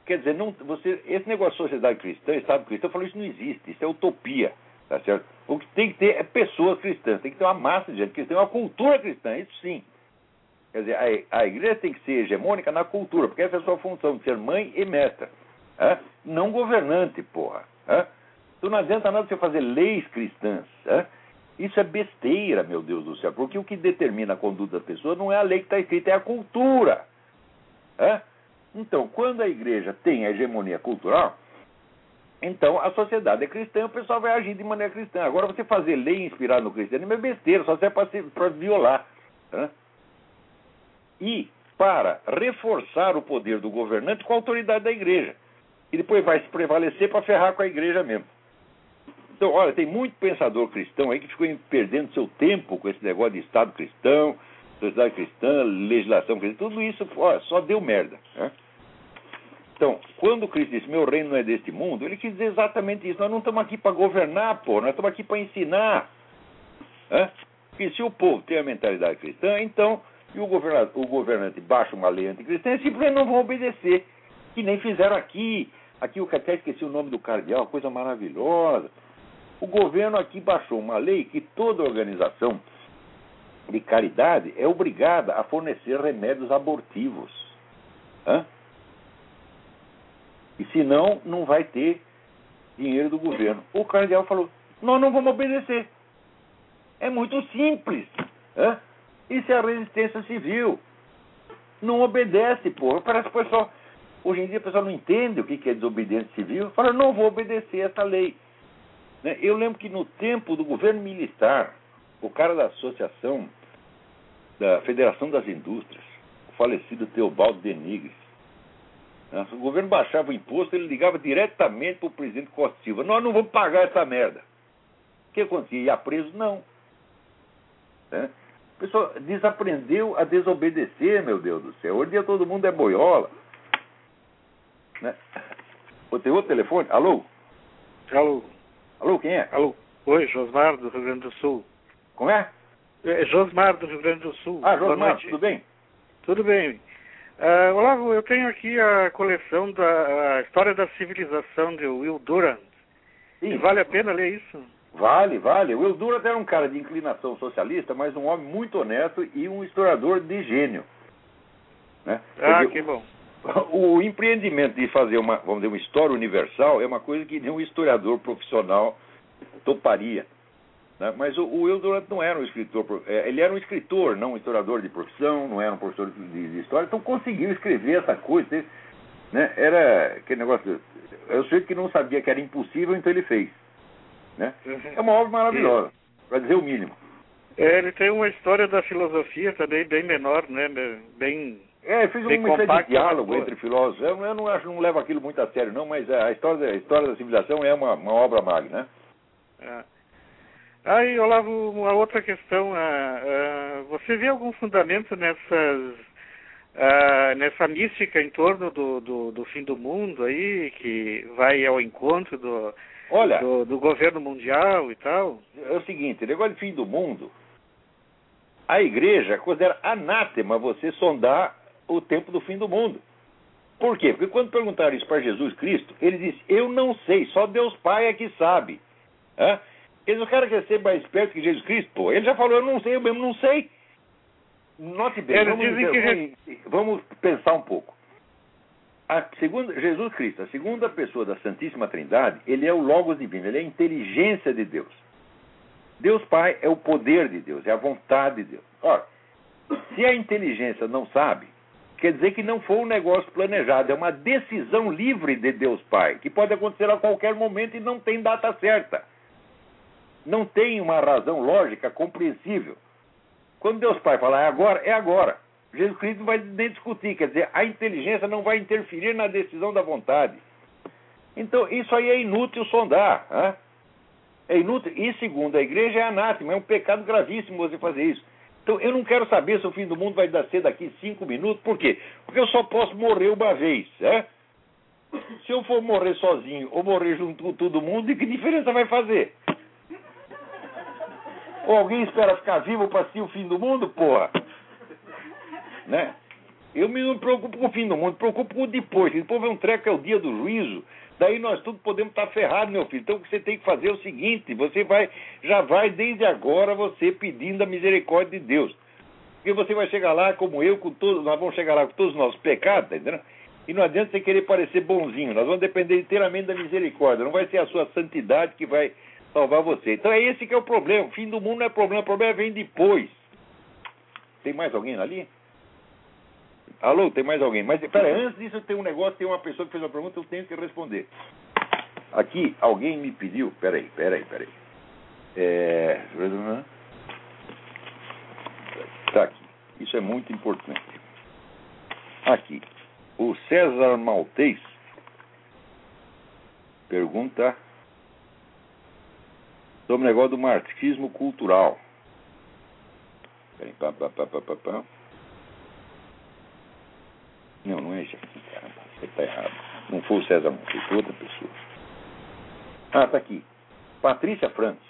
Quer dizer, não, você, esse negócio de sociedade cristã, Estado cristão, eu falo, isso não existe, isso é utopia. Tá certo? O que tem que ter é pessoas cristãs, tem que ter uma massa de gente cristã, uma cultura cristã, isso sim. Quer dizer, a, a igreja tem que ser hegemônica na cultura, porque essa é a sua função, de ser mãe e mestra. É? Não governante, porra. É? Então não adianta nada você fazer leis cristãs. É? Isso é besteira, meu Deus do céu, porque o que determina a conduta da pessoa não é a lei que está escrita, é a cultura. Então, quando a igreja tem a hegemonia cultural, então a sociedade é cristã, o pessoal vai agir de maneira cristã. Agora, você fazer lei inspirada no cristianismo é besteira, só serve para violar. E para reforçar o poder do governante com a autoridade da igreja. E depois vai se prevalecer para ferrar com a igreja mesmo. Então, olha, tem muito pensador cristão aí que ficou perdendo seu tempo com esse negócio de Estado cristão, sociedade cristã, legislação cristã, tudo isso olha, só deu merda. Né? Então, quando Cristo disse, meu reino não é deste mundo, ele quis dizer exatamente isso. Nós não estamos aqui para governar, pô, nós estamos aqui para ensinar. Né? Porque se o povo tem a mentalidade cristã, então, e o, o governante baixa uma lei anticristã, simplesmente não vão obedecer. Que nem fizeram aqui. Aqui eu até esqueci o nome do cardeal, coisa maravilhosa. O governo aqui baixou uma lei que toda organização de caridade é obrigada a fornecer remédios abortivos. Hã? E senão, não vai ter dinheiro do governo. O cardeal falou: nós não vamos obedecer. É muito simples. Hã? Isso é a resistência civil. Não obedece, porra. Parece que o pessoal. Hoje em dia o pessoal não entende o que é desobediência civil. Fala, não vou obedecer essa lei. Né? Eu lembro que no tempo do governo militar, o cara da associação da Federação das Indústrias, o falecido Teobaldo Denigres, né? o governo baixava o imposto, ele ligava diretamente para o presidente Costa Silva: Nós não vamos pagar essa merda. O que acontecia? Ia preso? Não. Né? O pessoal desaprendeu a desobedecer, meu Deus do céu. Hoje em dia todo mundo é boiola. Né? Tem outro telefone? Alô? Alô? Alô, quem é? Alô. Oi, Josmar do Rio Grande do Sul. Como é? É Josmar do Rio Grande do Sul. Ah, Josmar, tudo bem? Tudo bem. Uh, Olavo, eu tenho aqui a coleção da a História da Civilização de Will Durant. Sim. Vale a pena ler isso? Vale, vale. Will Durant era um cara de inclinação socialista, mas um homem muito honesto e um historiador de gênio. Né? Ah, Porque que bom. [LAUGHS] O empreendimento de fazer uma, vamos dizer, uma história universal é uma coisa que nenhum historiador profissional toparia. Né? Mas o, o Durant não era um escritor, é, ele era um escritor, não um historiador de profissão, não era um professor de, de história, então conseguiu escrever essa coisa. Né? Era aquele negócio. Eu sei que não sabia que era impossível, então ele fez. Né? É uma obra maravilhosa, para dizer o mínimo. É, ele tem uma história da filosofia também bem menor, né? Bem. É, fez bem uma de diálogo entre filósofos. Eu, eu não acho, não levo aquilo muito a sério, não, mas a história, a história da civilização é uma, uma obra magna, né? É. Aí, Olavo, uma outra questão. Uh, uh, você vê algum fundamento nessas, uh, nessa mística em torno do, do, do, fim do mundo aí, que vai ao encontro do, Olha, do, do governo mundial e tal? É o seguinte, negócio de fim do mundo, a igreja considera anátema você sondar o tempo do fim do mundo. Por quê? Porque quando perguntaram isso para Jesus Cristo, ele disse, eu não sei, só Deus Pai é que sabe. Hã? Eles o cara quer ser mais esperto que Jesus Cristo, pô. Ele já falou, eu não sei, eu mesmo não sei. Note bem, vamos, dizer, que... vamos, pensar um pouco. A segunda, Jesus Cristo, a segunda pessoa da Santíssima Trindade, ele é o Logos Divino, ele é a inteligência de Deus. Deus Pai é o poder de Deus, é a vontade de Deus. Ora, se a inteligência não sabe, quer dizer que não foi um negócio planejado, é uma decisão livre de Deus Pai, que pode acontecer a qualquer momento e não tem data certa não tem uma razão lógica compreensível. Quando Deus Pai fala é agora, é agora. Jesus Cristo não vai nem discutir, quer dizer, a inteligência não vai interferir na decisão da vontade. Então, isso aí é inútil sondar. É inútil. E, segundo a igreja, é anátema, é um pecado gravíssimo você fazer isso. Então, eu não quero saber se o fim do mundo vai ser daqui cinco minutos. Por quê? Porque eu só posso morrer uma vez. Hein? Se eu for morrer sozinho ou morrer junto com todo mundo, que diferença vai fazer? Ou alguém espera ficar vivo para assistir o fim do mundo, porra? Né? Eu me não preocupo com o fim do mundo, me preocupo com o depois. Depois vem um treco, é o dia do juízo. Daí nós todos podemos estar ferrados, meu filho. Então o que você tem que fazer é o seguinte: você vai, já vai desde agora você pedindo a misericórdia de Deus. Porque você vai chegar lá como eu, com todos, nós vamos chegar lá com todos os nossos pecados, tá entendendo? E não adianta você querer parecer bonzinho, nós vamos depender inteiramente da misericórdia, não vai ser a sua santidade que vai salvar você. Então é esse que é o problema. O fim do mundo não é problema, o problema vem depois. Tem mais alguém ali? Alô, tem mais alguém? Mas peraí, antes disso tem um negócio, tem uma pessoa que fez uma pergunta, eu tenho que responder. Aqui, alguém me pediu. Peraí, peraí, peraí. É. Tá aqui. Isso é muito importante. Aqui. O César Maltês pergunta sobre o negócio do marxismo cultural. Peraí, pá, pá, pá, pá, pá, pá. Não, não é esse aqui, Você está errado. Não foi o César Maltês, foi outra pessoa. Ah, tá aqui. Patrícia Francis.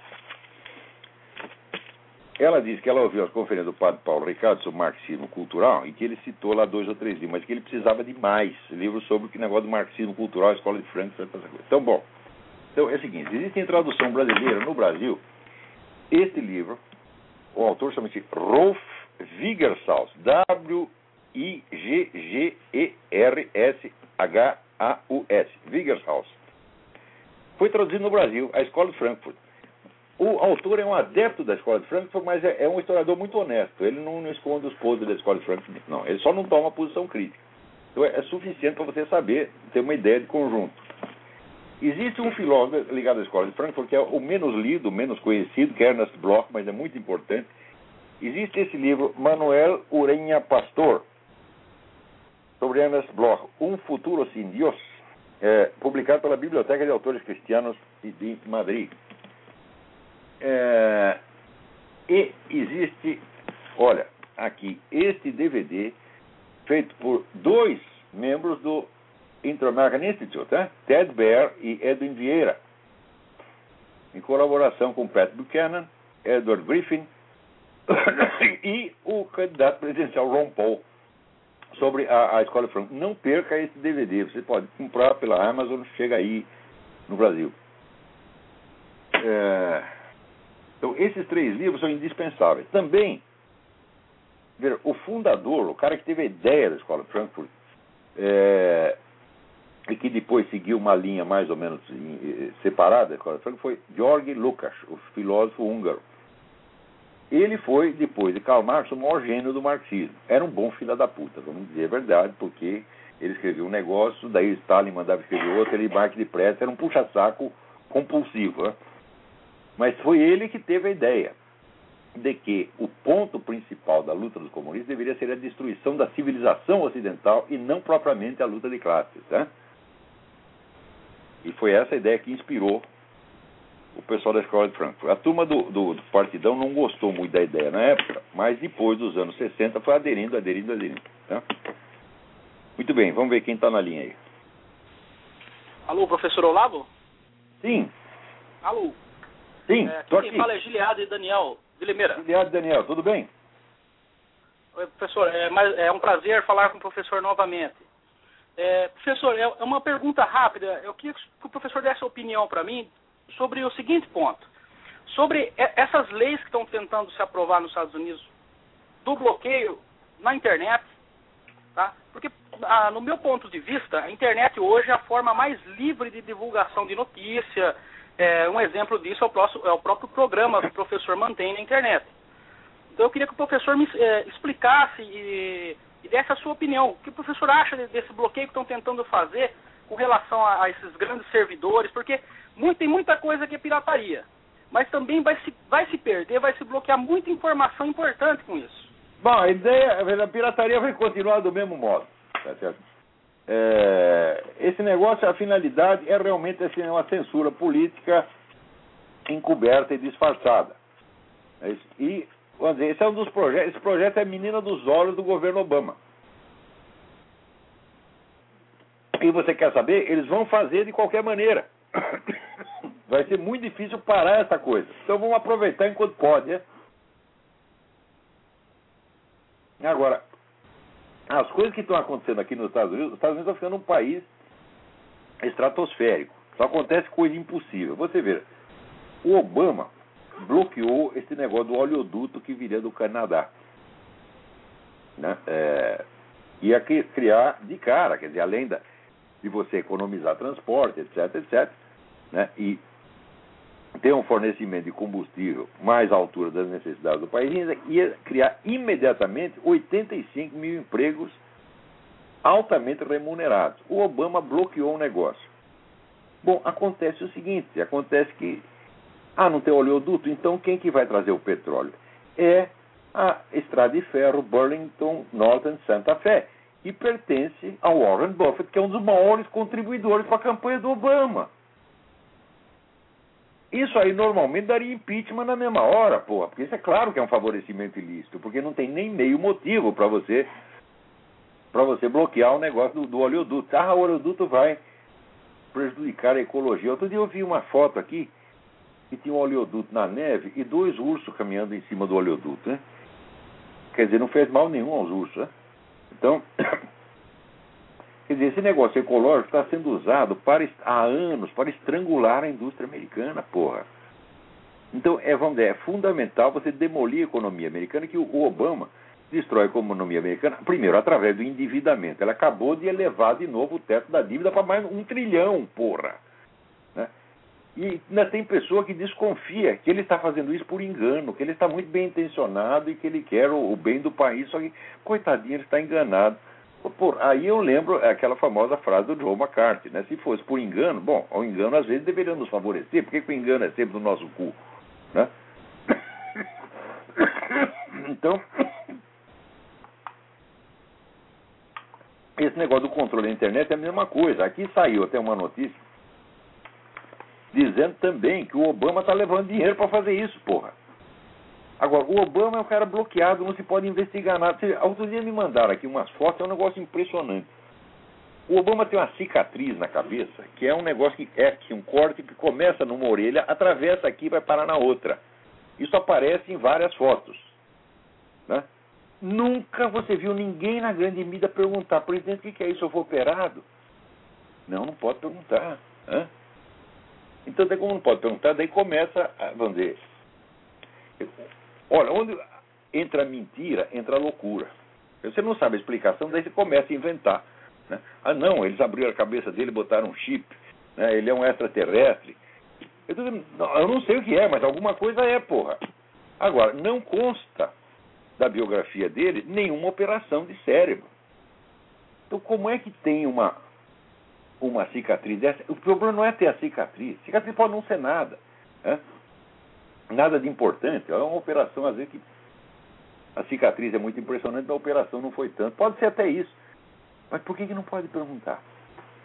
Ela disse que ela ouviu as conferências do padre Paulo Ricardo sobre marxismo cultural e que ele citou lá dois ou três livros, mas que ele precisava de mais livros sobre o negócio do marxismo cultural, escola de Frankfurt, essa. Então, bom. Então é o seguinte: existe em tradução brasileira no Brasil este livro, o autor chama-se Rolf Wigershaus, W-I-G-G-E-R-S-H-A-U-S. Foi traduzido no Brasil, a escola de Frankfurt. O autor é um adepto da escola de Frankfurt, mas é, é um historiador muito honesto. Ele não, não, esconde os podres da escola de Frankfurt, não. Ele só não toma posição crítica. Então é, é suficiente para você saber, ter uma ideia de conjunto. Existe um filósofo ligado à escola de Frankfurt, que é o menos lido, menos conhecido, que é Ernest Bloch, mas é muito importante. Existe esse livro, Manuel Urenha Pastor, sobre Ernest Bloch, Um Futuro Sin Dios, é, publicado pela Biblioteca de Autores Cristianos de Madrid. É, e existe, olha, aqui, este DVD, feito por dois membros do Inter-American Institute, né? Ted Baer e Edwin Vieira, em colaboração com Pat Buchanan, Edward Griffin [COUGHS] e o candidato presidencial Ron Paul sobre a, a Escola Franca. Não perca esse DVD, você pode comprar pela Amazon, chega aí no Brasil. É, então, esses três livros são indispensáveis. Também, ver, o fundador, o cara que teve a ideia da Escola Frankfurt, é, e que depois seguiu uma linha mais ou menos separada da Escola Frankfurt, foi Georg Lukács, o filósofo húngaro. Ele foi, depois de Karl Marx, o maior gênio do marxismo. Era um bom filho da puta, vamos dizer a verdade, porque ele escreveu um negócio, daí Stalin mandava escrever outro, ele marque de pressa, era um puxa-saco compulsivo. Né? Mas foi ele que teve a ideia de que o ponto principal da luta dos comunistas deveria ser a destruição da civilização ocidental e não propriamente a luta de classes. Né? E foi essa ideia que inspirou o pessoal da escola de Frankfurt. A turma do, do, do, Partidão não gostou muito da ideia na época, mas depois dos anos 60 foi aderindo, aderindo, aderindo. Tá? Muito bem, vamos ver quem está na linha aí. Alô, professor Olavo? Sim. Alô? Sim, é, tô quem aqui. fala é Giliado e Daniel de Limeira. Giliado e Daniel, tudo bem? Oi, professor, é, mais, é um prazer falar com o professor novamente. É, professor, é, é uma pergunta rápida. Eu queria que o professor desse a opinião para mim sobre o seguinte ponto. Sobre essas leis que estão tentando se aprovar nos Estados Unidos do bloqueio na internet, tá? Porque, ah, no meu ponto de vista, a internet hoje é a forma mais livre de divulgação de notícia, é, um exemplo disso é o, próximo, é o, próprio programa que o professor mantém na internet. Então eu queria que o professor me é, explicasse e, e, desse a sua opinião. O que o professor acha desse bloqueio que estão tentando fazer com relação a, a esses grandes servidores? Porque muito, tem muita coisa que é pirataria. Mas também vai se, vai se perder, vai se bloquear muita informação importante com isso. Bom, a ideia, a pirataria vai continuar do mesmo modo. Tá certo? É, esse negócio, a finalidade é realmente assim, uma censura política encoberta e disfarçada. É e, vamos dizer, esse é um dos projetos, esse projeto é a menina dos olhos do governo Obama. E você quer saber? Eles vão fazer de qualquer maneira. [COUGHS] Vai ser muito difícil parar essa coisa. Então vamos aproveitar enquanto pode. Né? Agora, as coisas que estão acontecendo aqui nos Estados Unidos, os Estados Unidos estão ficando um país estratosférico. Só acontece coisa impossível. Você vê, o Obama bloqueou esse negócio do oleoduto que viria do Canadá. Né? É, ia criar de cara, quer dizer, além da, de você economizar transporte, etc, etc, né? e ter um fornecimento de combustível mais à altura das necessidades do país, ia criar imediatamente 85 mil empregos altamente remunerados. O Obama bloqueou o negócio. Bom, acontece o seguinte, acontece que ah, não tem oleoduto, então quem que vai trazer o petróleo? É a estrada de ferro Burlington Northern Santa Fe, que pertence ao Warren Buffett, que é um dos maiores contribuidores para a campanha do Obama. Isso aí normalmente daria impeachment na mesma hora, porra, porque isso é claro que é um favorecimento ilícito, porque não tem nem meio motivo para você para você bloquear o negócio do, do oleoduto. Ah, o oleoduto vai prejudicar a ecologia. Outro dia eu vi uma foto aqui que tinha um oleoduto na neve e dois ursos caminhando em cima do oleoduto, né? Quer dizer, não fez mal nenhum aos ursos, né? Então, [COUGHS] quer dizer, esse negócio ecológico está sendo usado para, há anos para estrangular a indústria americana, porra. Então, é, vamos dizer, é fundamental você demolir a economia americana, que o Obama destrói a economia americana, primeiro, através do endividamento. Ela acabou de elevar de novo o teto da dívida para mais um trilhão, porra. E ainda tem pessoa que desconfia que ele está fazendo isso por engano, que ele está muito bem intencionado e que ele quer o, o bem do país, só que, coitadinho, ele está enganado. Por, aí eu lembro aquela famosa frase do Joe McCarthy, né? Se fosse por engano, bom, o engano às vezes deveria nos favorecer, por que, que o engano é sempre do nosso cu? Né? [COUGHS] Então, esse negócio do controle da internet é a mesma coisa. Aqui saiu até uma notícia dizendo também que o Obama está levando dinheiro para fazer isso, porra. Agora, o Obama é um cara bloqueado, não se pode investigar nada. Outro dia me mandaram aqui umas fotos, é um negócio impressionante. O Obama tem uma cicatriz na cabeça, que é um negócio que é aqui, um corte que começa numa orelha, atravessa aqui e vai parar na outra. Isso aparece em várias fotos. Né? Nunca você viu ninguém na grande mídia perguntar, presidente, o que é isso? Eu vou operado? Não, não pode perguntar. Né? Então, daí como não pode perguntar, daí começa, a, vamos dizer, olha, onde entra a mentira, entra a loucura. Você não sabe a explicação, daí você começa a inventar. Né? Ah, não, eles abriram a cabeça dele botaram um chip, né? ele é um extraterrestre. Eu, dizendo, não, eu não sei o que é, mas alguma coisa é, porra. Agora, não consta da biografia dele nenhuma operação de cérebro. Então, como é que tem uma, uma cicatriz dessa. O problema não é ter a cicatriz. Cicatriz pode não ser nada. Né? Nada de importante. É uma operação, às vezes, que a cicatriz é muito impressionante, a operação não foi tanto. Pode ser até isso. Mas por que, que não pode perguntar?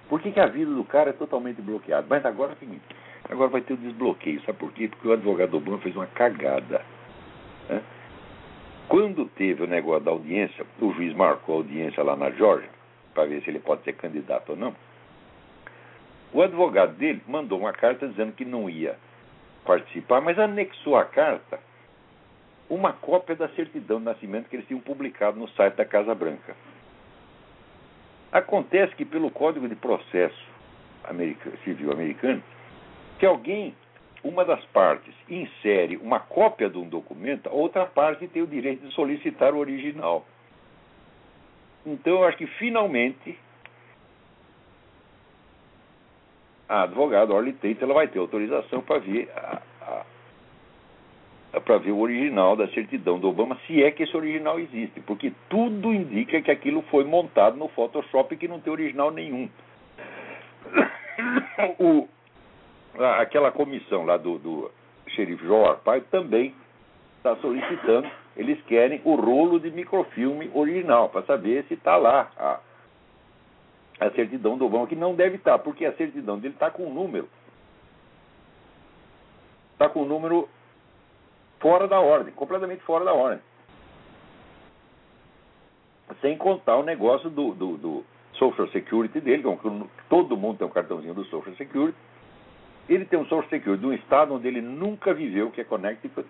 Por que, que a vida do cara é totalmente bloqueada? Mas agora é o seguinte: agora vai ter o desbloqueio. Sabe por quê? Porque o advogado Obama fez uma cagada. Né? Quando teve o negócio da audiência, o juiz marcou a audiência lá na Georgia, para ver se ele pode ser candidato ou não. O advogado dele mandou uma carta dizendo que não ia participar, mas anexou à carta uma cópia da certidão de nascimento que eles tinham publicado no site da Casa Branca. Acontece que, pelo Código de Processo Civil americano, que alguém, uma das partes, insere uma cópia de um documento, a outra parte tem o direito de solicitar o original. Então, eu acho que finalmente a advogada Orly Tate ela vai ter autorização para ver para ver o original da certidão do Obama, se é que esse original existe, porque tudo indica que aquilo foi montado no Photoshop e que não tem original nenhum. [COUGHS] O, aquela comissão lá do, do xerife João Arpaio também está solicitando, eles querem o rolo de microfilme original, para saber se está lá a, a certidão do Obama, que não deve estar, porque a certidão dele está com um número. Está com um número fora da ordem, completamente fora da ordem. Sem contar o negócio do, do, do Social Security dele, que todo mundo tem um cartãozinho do Social Security. Ele tem um Social Security de um estado onde ele nunca viveu, que é Connecticut.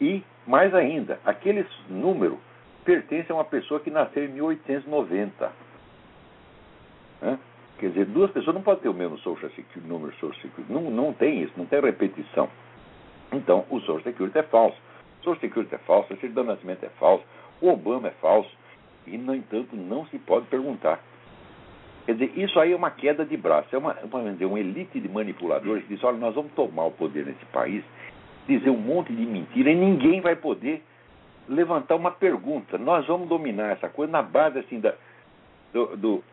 E, mais ainda, aquele número pertence a uma pessoa que nasceu em 1890. Né? Quer dizer, duas pessoas não podem ter o mesmo social security, número social security. Não, não tem isso, não tem repetição. Então, o social security é falso. O social security é falso, o certidão de nascimento é falso, o Obama é falso. E, no entanto, não se pode perguntar. Quer dizer, isso aí é uma queda de braço. É uma, uma, uma elite de manipuladores que diz, olha, nós vamos tomar o poder nesse país, dizer um monte de mentira e ninguém vai poder levantar uma pergunta. Nós vamos dominar essa coisa na base assim da, do, do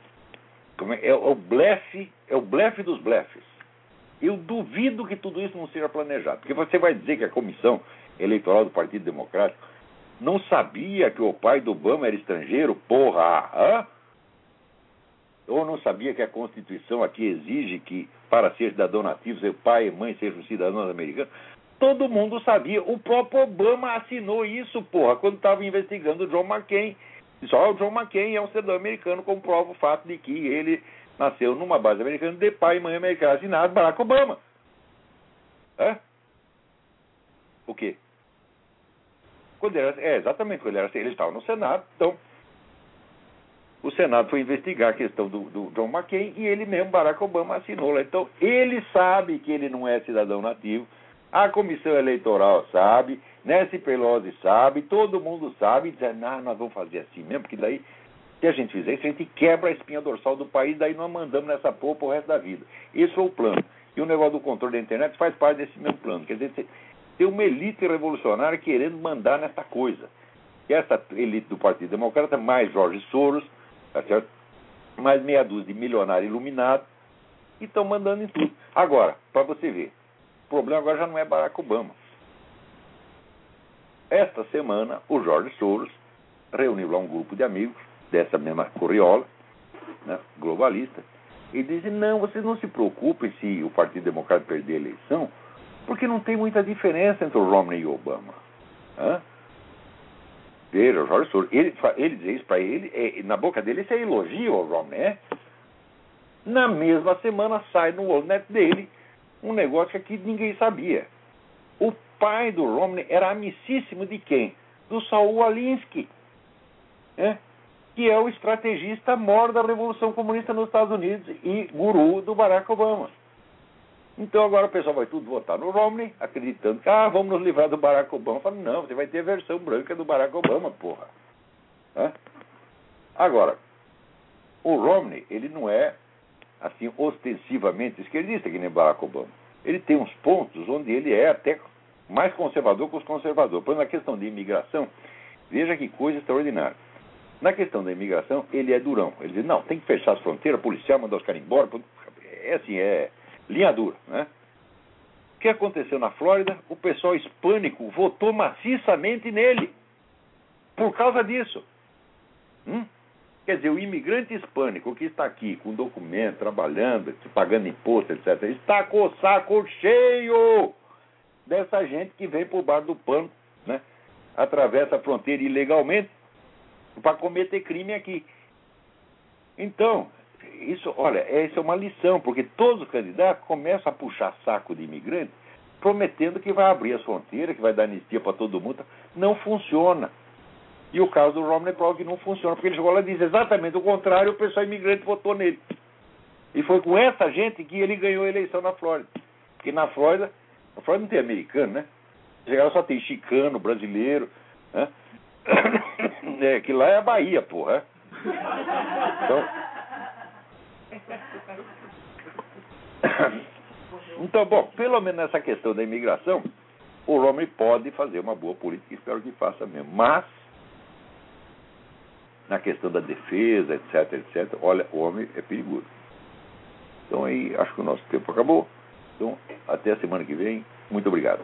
é, é, o blefe, é o blefe dos blefes. Eu duvido que tudo isso não seja planejado, porque você vai dizer que a comissão eleitoral do Partido Democrático não sabia que o pai do Obama era estrangeiro, porra, hã? Ou não sabia que a Constituição aqui exige que, para ser cidadão nativo, seu pai e mãe sejam cidadãos americanos? Todo mundo sabia. O próprio Obama assinou isso, porra, quando estava investigando o John McCain. Só o John McCain é um cidadão americano, comprova o fato de que ele nasceu numa base americana de pai e mãe americana, assinado Barack Obama. É? O quê? Quando era, é, exatamente, quando ele era ele estava no Senado, então o Senado foi investigar a questão do, do, John McCain e ele mesmo, Barack Obama, assinou lá. Então, ele sabe que ele não é cidadão nativo, a comissão eleitoral sabe, Nancy Pelosi sabe, todo mundo sabe, dizendo, ah, nós vamos fazer assim mesmo, porque daí, se a gente fizer isso, a gente quebra a espinha dorsal do país, daí nós mandamos nessa porra pro resto da vida. Esse foi o plano. E o negócio do controle da internet faz parte desse mesmo plano. Quer dizer, tem uma elite revolucionária querendo mandar nessa coisa. E essa elite do Partido Democrata, mais Jorge Soros, tá certo? mais meia dúzia de milionários iluminados, e estão mandando em tudo. Agora, para você ver, o problema agora já não é Barack Obama. Esta semana, o Jorge Soros reuniu lá um grupo de amigos dessa mesma corriola, né, globalista, e disse: não, vocês não se preocupem se o Partido Democrata perder a eleição, porque não tem muita diferença entre o Romney e o Obama. Hã? Veja, o Jorge Soros, ele, ele isso para ele, é, na boca dele, isso é elogio ao Romney. É? Na mesma semana sai no Wallnet dele um negócio que ninguém sabia. O pai do Romney era amicíssimo de quem? Do Saul Alinsky, né? que é o estrategista mor da Revolução Comunista nos Estados Unidos e guru do Barack Obama. Então agora o pessoal vai tudo votar no Romney, acreditando que ah, vamos nos livrar do Barack Obama. Falo, não, você vai ter a versão branca do Barack Obama, porra. Agora, o Romney, ele não é assim, ostensivamente esquerdista, que nem Barack Obama. Ele tem uns pontos onde ele é até mais conservador que os conservadores. Por exemplo, na questão de imigração, veja que coisa extraordinária. Na questão da imigração, ele é durão. Ele diz, não, tem que fechar as fronteiras, policial, mandar os caras embora. É assim, é linha dura, né? O que aconteceu na Flórida? O pessoal hispânico votou maciçamente nele. Por causa disso. Hum? Quer dizer, o imigrante hispânico que está aqui com documento, trabalhando, pagando imposto, etc., está com o saco cheio dessa gente que vem por bar do pano, né? atravessa a fronteira ilegalmente para cometer crime aqui. Então, isso, olha, essa é uma lição, porque todos os candidatos começam a puxar saco de imigrante, prometendo que vai abrir as fronteiras, que vai dar anistia para todo mundo. Não funciona. E o caso do Romney prova que não funciona, porque ele chegou lá e diz exatamente o contrário, o pessoal imigrante votou nele. E foi com essa gente que ele ganhou a eleição na Flórida. Porque na Flórida, a Flórida não tem americano, né? Chegaram só tem chicano, brasileiro, né? [COUGHS] É, que lá é a Bahia, porra. Então, [COUGHS] então, bom, pelo menos nessa questão da imigração, o Romney pode fazer uma boa política, espero que faça mesmo. Mas na questão da defesa, etc, etc, olha, o homem é perigoso. Então aí, acho que o nosso tempo acabou. Então, até a semana que vem. Muito obrigado.